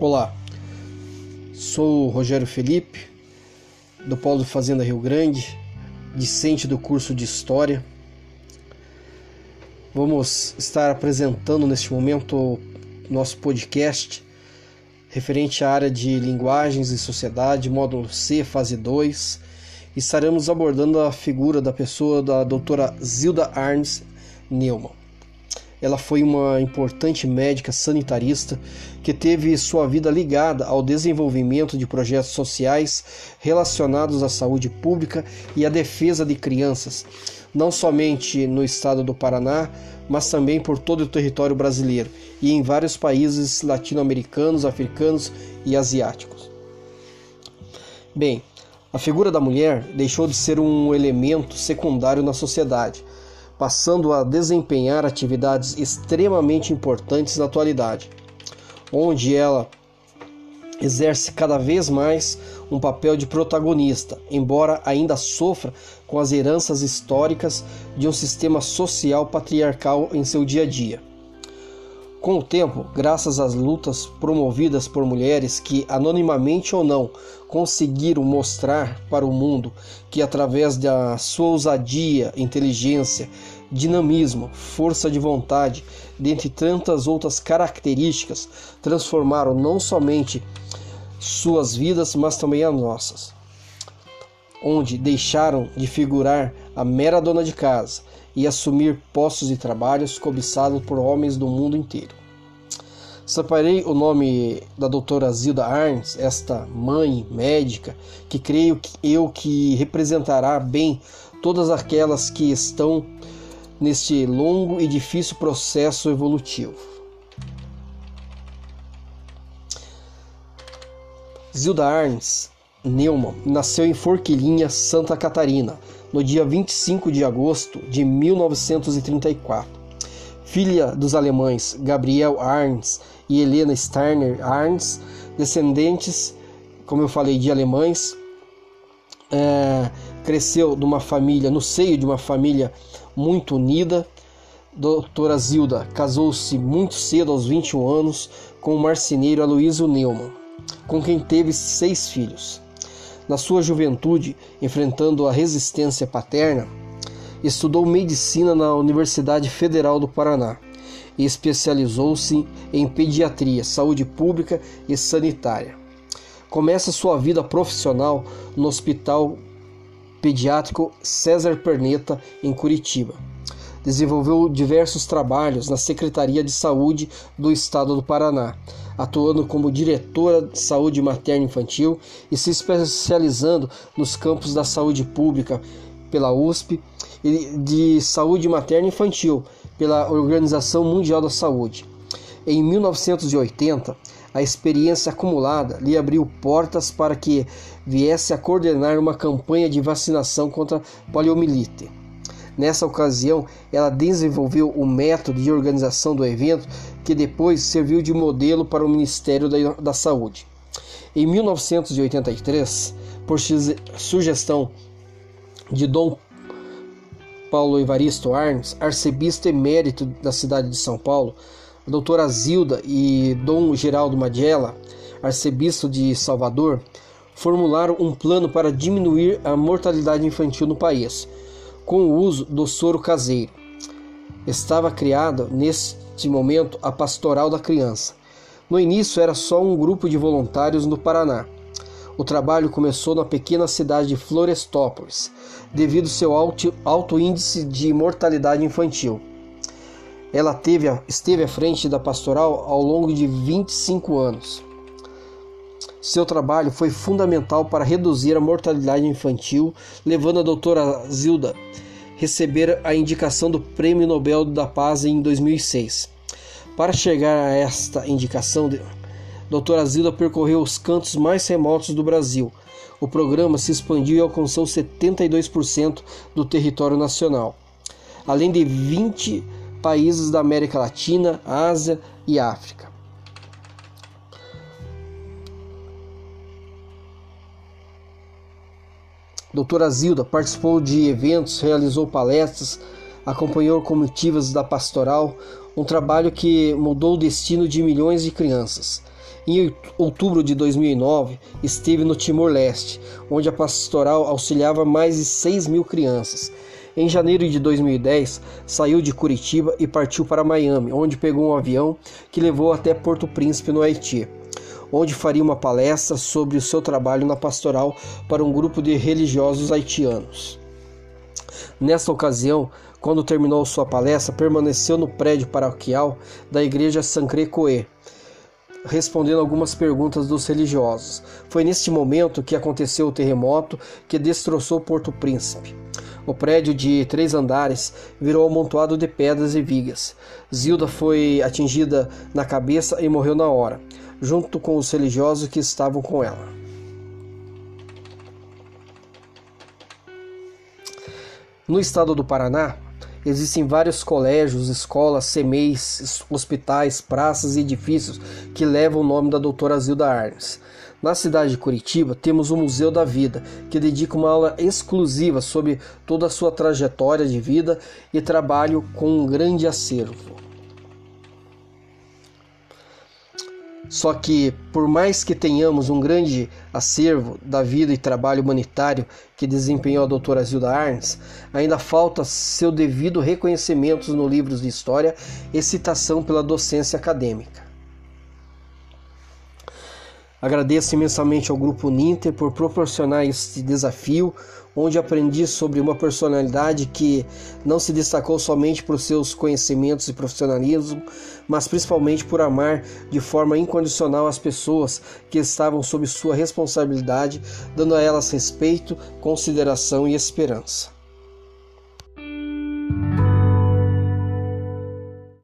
Olá, sou o Rogério Felipe, do Polo Fazenda Rio Grande, discente do curso de História. Vamos estar apresentando neste momento nosso podcast referente à área de linguagens e sociedade, módulo C, fase 2. Estaremos abordando a figura da pessoa da doutora Zilda Arns Neumann. Ela foi uma importante médica sanitarista que teve sua vida ligada ao desenvolvimento de projetos sociais relacionados à saúde pública e à defesa de crianças, não somente no estado do Paraná, mas também por todo o território brasileiro e em vários países latino-americanos, africanos e asiáticos. Bem, a figura da mulher deixou de ser um elemento secundário na sociedade passando a desempenhar atividades extremamente importantes na atualidade, onde ela exerce cada vez mais um papel de protagonista, embora ainda sofra com as heranças históricas de um sistema social patriarcal em seu dia a dia. Com o tempo, graças às lutas promovidas por mulheres que, anonimamente ou não, conseguiram mostrar para o mundo que, através da sua ousadia, inteligência, dinamismo, força de vontade, dentre tantas outras características, transformaram não somente suas vidas, mas também as nossas, onde deixaram de figurar a mera dona de casa e assumir postos de trabalhos cobiçados por homens do mundo inteiro. Separei o nome da doutora Zilda Arns, esta mãe médica, que creio que eu que representará bem todas aquelas que estão neste longo e difícil processo evolutivo. Zilda Arns Neumann nasceu em Forquilinha, Santa Catarina, no dia 25 de agosto de 1934 filha dos alemães Gabriel Arns e Helena Steiner Arns, descendentes, como eu falei, de alemães. É, cresceu numa família, no seio de uma família muito unida. Doutora Zilda casou-se muito cedo, aos 21 anos, com o marceneiro Aloysio Neumann, com quem teve seis filhos. Na sua juventude, enfrentando a resistência paterna, Estudou medicina na Universidade Federal do Paraná e especializou-se em pediatria, saúde pública e sanitária. Começa sua vida profissional no Hospital Pediátrico César Perneta, em Curitiba. Desenvolveu diversos trabalhos na Secretaria de Saúde do Estado do Paraná, atuando como diretora de saúde materna infantil e se especializando nos campos da saúde pública pela USP e de saúde materna infantil pela Organização Mundial da Saúde. Em 1980, a experiência acumulada lhe abriu portas para que viesse a coordenar uma campanha de vacinação contra poliomielite. Nessa ocasião, ela desenvolveu o método de organização do evento que depois serviu de modelo para o Ministério da Saúde. Em 1983, por sugestão de Dom Paulo Evaristo Arns, arcebispo emérito da cidade de São Paulo, a doutora Zilda e Dom Geraldo Magela, arcebispo de Salvador, formularam um plano para diminuir a mortalidade infantil no país, com o uso do soro caseiro. Estava criada, neste momento, a Pastoral da Criança. No início era só um grupo de voluntários no Paraná o trabalho começou na pequena cidade de Florestópolis, devido ao seu alto, alto índice de mortalidade infantil. Ela teve, esteve à frente da pastoral ao longo de 25 anos. Seu trabalho foi fundamental para reduzir a mortalidade infantil, levando a doutora Zilda a receber a indicação do Prêmio Nobel da Paz em 2006. Para chegar a esta indicação, Doutora Zilda percorreu os cantos mais remotos do Brasil. O programa se expandiu e alcançou 72% do território nacional, além de 20 países da América Latina, Ásia e África. Doutora Zilda participou de eventos, realizou palestras, acompanhou comitivas da pastoral, um trabalho que mudou o destino de milhões de crianças. Em outubro de 2009, esteve no Timor-Leste, onde a pastoral auxiliava mais de 6 mil crianças. Em janeiro de 2010, saiu de Curitiba e partiu para Miami, onde pegou um avião que levou até Porto Príncipe, no Haiti, onde faria uma palestra sobre o seu trabalho na pastoral para um grupo de religiosos haitianos. Nesta ocasião, quando terminou sua palestra, permaneceu no prédio paroquial da igreja Sancré Coé, respondendo algumas perguntas dos religiosos. Foi neste momento que aconteceu o terremoto que destroçou Porto Príncipe. O prédio de três andares virou amontoado de pedras e vigas. Zilda foi atingida na cabeça e morreu na hora, junto com os religiosos que estavam com ela. No estado do Paraná, Existem vários colégios, escolas, CMEs, hospitais, praças e edifícios que levam o nome da doutora Zilda Arnes. Na cidade de Curitiba, temos o Museu da Vida, que dedica uma aula exclusiva sobre toda a sua trajetória de vida e trabalho com um grande acervo. Só que, por mais que tenhamos um grande acervo da vida e trabalho humanitário que desempenhou a doutora Zilda Arnes, ainda falta seu devido reconhecimento nos livros de história e citação pela docência acadêmica. Agradeço imensamente ao Grupo Ninter por proporcionar este desafio, onde aprendi sobre uma personalidade que não se destacou somente por seus conhecimentos e profissionalismo, mas principalmente por amar de forma incondicional as pessoas que estavam sob sua responsabilidade, dando a elas respeito, consideração e esperança.